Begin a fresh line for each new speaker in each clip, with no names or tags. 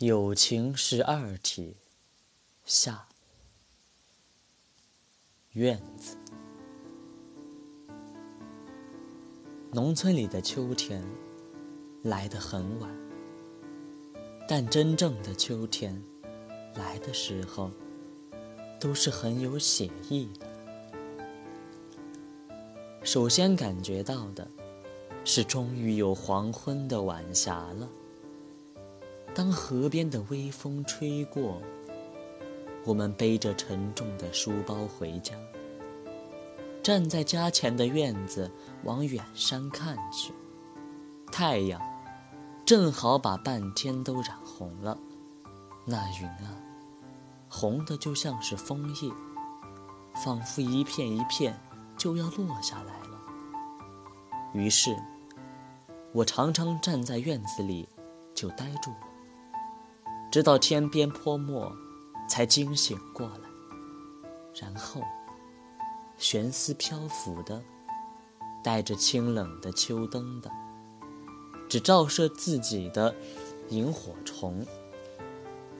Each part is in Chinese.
友情是二体，下院子。农村里的秋天来得很晚，但真正的秋天来的时候，都是很有写意的。首先感觉到的是，终于有黄昏的晚霞了。当河边的微风吹过，我们背着沉重的书包回家，站在家前的院子往远山看去，太阳正好把半天都染红了，那云啊，红的就像是枫叶，仿佛一片一片就要落下来了。于是，我常常站在院子里就呆住了。直到天边泼墨，才惊醒过来。然后，悬丝漂浮的，带着清冷的秋灯的，只照射自己的萤火虫，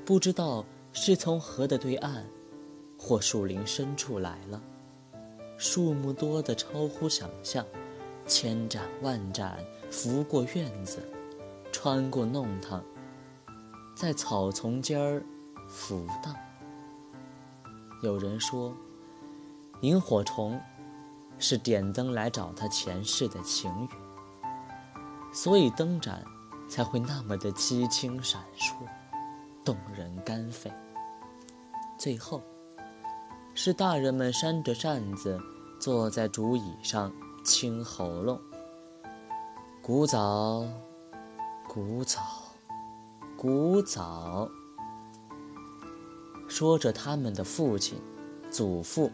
不知道是从河的对岸，或树林深处来了。数目多的超乎想象，千盏万盏拂过院子，穿过弄堂。在草丛间儿浮荡。有人说，萤火虫是点灯来找他前世的情缘，所以灯盏才会那么的凄清闪烁，动人肝肺。最后，是大人们扇着扇子，坐在竹椅上清喉咙，古早，古早。古早，说着他们的父亲、祖父，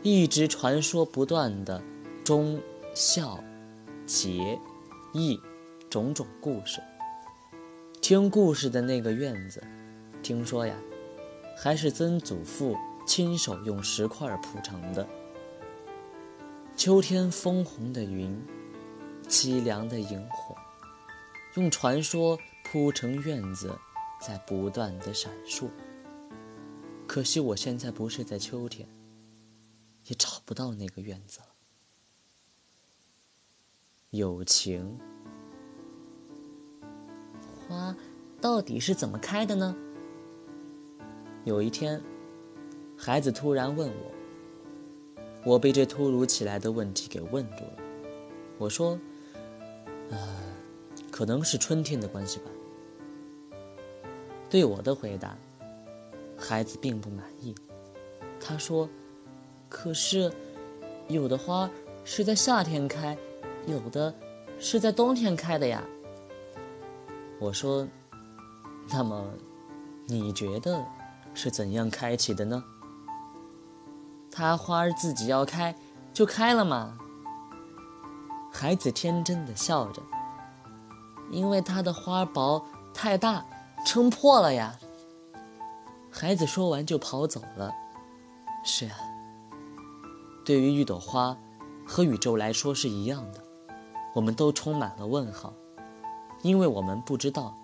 一直传说不断的忠孝节义种种故事。听故事的那个院子，听说呀，还是曾祖父亲手用石块铺成的。秋天枫红的云，凄凉的萤火，用传说。铺成院子，在不断的闪烁。可惜我现在不是在秋天，也找不到那个院子了。友情
花到底是怎么开的呢？
有一天，孩子突然问我，我被这突如其来的问题给问住了。我说：“呃，可能是春天的关系吧。”对我的回答，孩子并不满意。他说：“可是，有的花是在夏天开，有的是在冬天开的呀。”我说：“那么，你觉得是怎样开启的呢？”
它花儿自己要开，就开了嘛。
孩子天真的笑着，
因为它的花薄太大。撑破了呀！
孩子说完就跑走了。是啊，对于一朵花，和宇宙来说是一样的，我们都充满了问号，因为我们不知道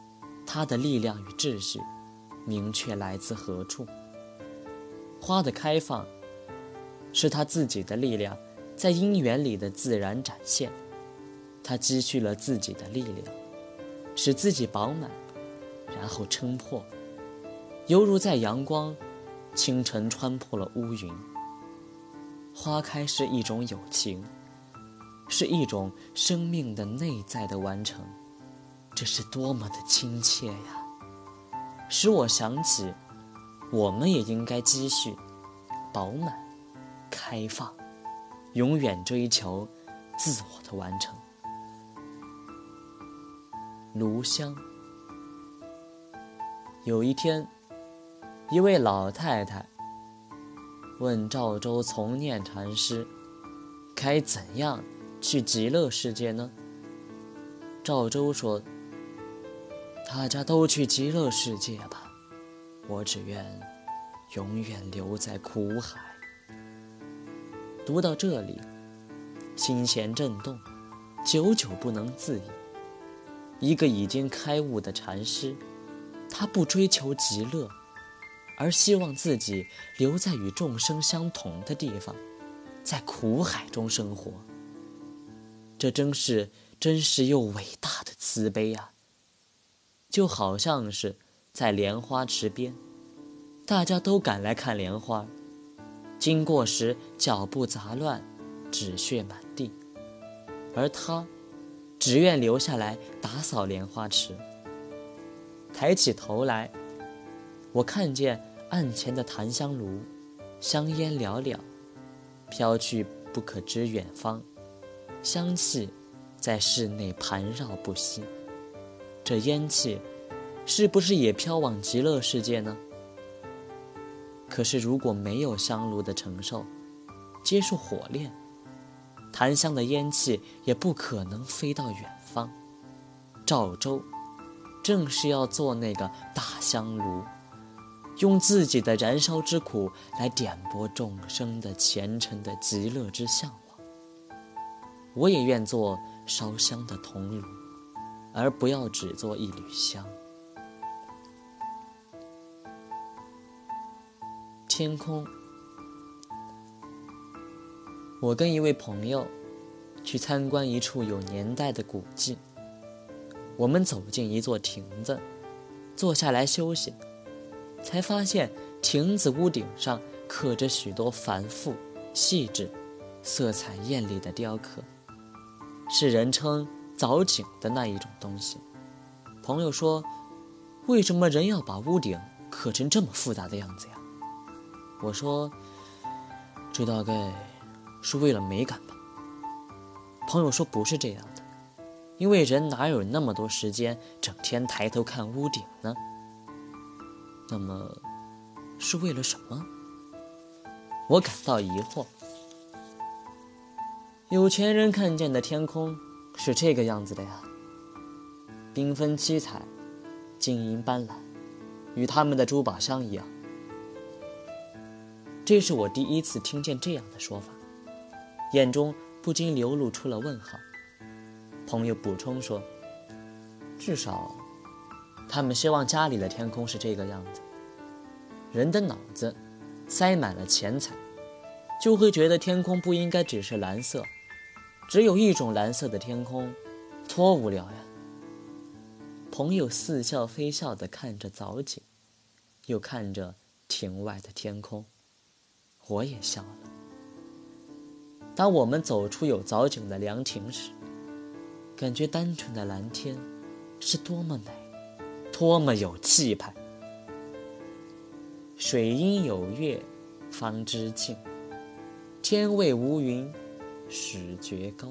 它的力量与秩序明确来自何处。花的开放，是它自己的力量在因缘里的自然展现，它积蓄了自己的力量，使自己饱满。然后撑破，犹如在阳光，清晨穿破了乌云。花开是一种友情，是一种生命的内在的完成，这是多么的亲切呀！使我想起，我们也应该积蓄、饱满、开放，永远追求自我的完成。炉香。有一天，一位老太太问赵州从念禅师：“该怎样去极乐世界呢？”赵州说：“大家都去极乐世界吧，我只愿永远留在苦海。”读到这里，心弦震动，久久不能自已。一个已经开悟的禅师。他不追求极乐，而希望自己留在与众生相同的地方，在苦海中生活。这真是真实又伟大的慈悲啊！就好像是在莲花池边，大家都赶来看莲花，经过时脚步杂乱，纸屑满地，而他只愿留下来打扫莲花池。抬起头来，我看见案前的檀香炉，香烟袅袅，飘去不可知远方，香气在室内盘绕不息。这烟气是不是也飘往极乐世界呢？可是如果没有香炉的承受，接受火炼，檀香的烟气也不可能飞到远方。赵州。正是要做那个大香炉，用自己的燃烧之苦来点拨众生的虔诚的极乐之向往。我也愿做烧香的铜炉，而不要只做一缕香。天空，我跟一位朋友去参观一处有年代的古迹。我们走进一座亭子，坐下来休息，才发现亭子屋顶上刻着许多繁复、细致、色彩艳丽的雕刻，是人称藻井的那一种东西。朋友说：“为什么人要把屋顶刻成这么复杂的样子呀？”我说：“这大概是为了美感吧。”朋友说：“不是这样。”因为人哪有那么多时间整天抬头看屋顶呢？那么，是为了什么？我感到疑惑。有钱人看见的天空是这个样子的呀，缤纷七彩，晶莹斑斓，与他们的珠宝箱一样。这是我第一次听见这样的说法，眼中不禁流露出了问号。朋友补充说：“至少，他们希望家里的天空是这个样子。人的脑子塞满了钱财，就会觉得天空不应该只是蓝色，只有一种蓝色的天空，多无聊呀。”朋友似笑非笑地看着藻井，又看着亭外的天空，我也笑了。当我们走出有藻井的凉亭时，感觉单纯的蓝天是多么美，多么有气派。水阴有月，方知静；天未无云，始觉高。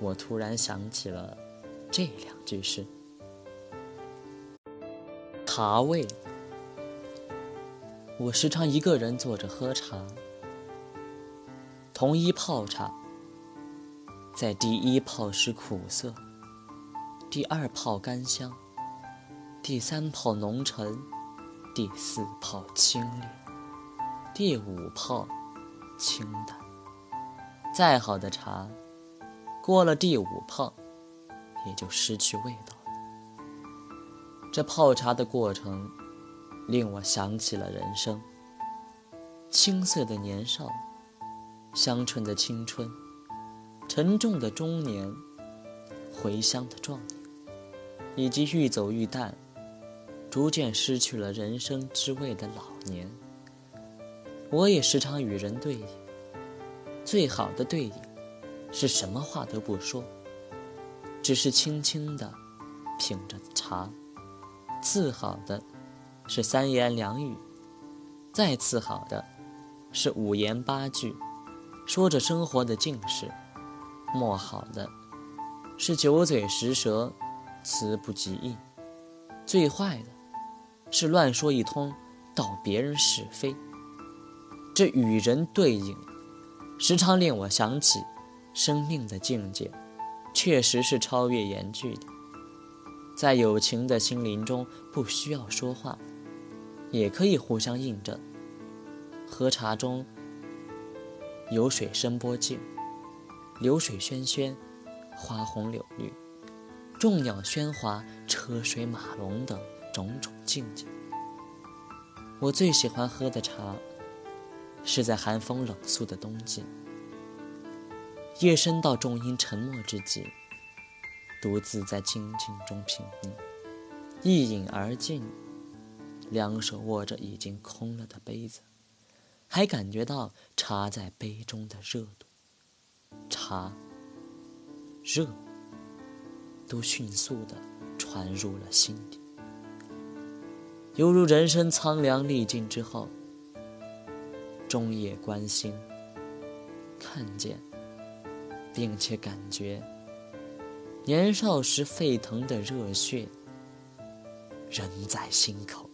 我突然想起了这两句诗。茶味，我时常一个人坐着喝茶，同一泡茶。在第一泡时苦涩，第二泡甘香，第三泡浓沉，第四泡清冽，第五泡清淡。再好的茶，过了第五泡，也就失去味道了。这泡茶的过程，令我想起了人生：青涩的年少，香醇的青春。沉重的中年，回乡的壮年，以及愈走愈淡、逐渐失去了人生之味的老年，我也时常与人对饮。最好的对饮，是什么话都不说，只是轻轻的品着茶；次好的，是三言两语；再次好的，是五言八句，说着生活的境事。莫好的是九嘴十舌，词不及义；最坏的是乱说一通，道别人是非。这与人对饮，时常令我想起生命的境界，确实是超越言句的。在有情的心灵中，不需要说话，也可以互相印证。喝茶中有水声波静。流水喧喧，花红柳绿，众鸟喧哗，车水马龙等种种境界。我最喜欢喝的茶，是在寒风冷肃的冬季，夜深到众音沉默之际，独自在静静中品茗，一饮而尽，两手握着已经空了的杯子，还感觉到茶在杯中的热度，茶、热，都迅速地传入了心底。犹如人生苍凉历尽之后，终夜观星，看见，并且感觉年少时沸腾的热血仍在心口。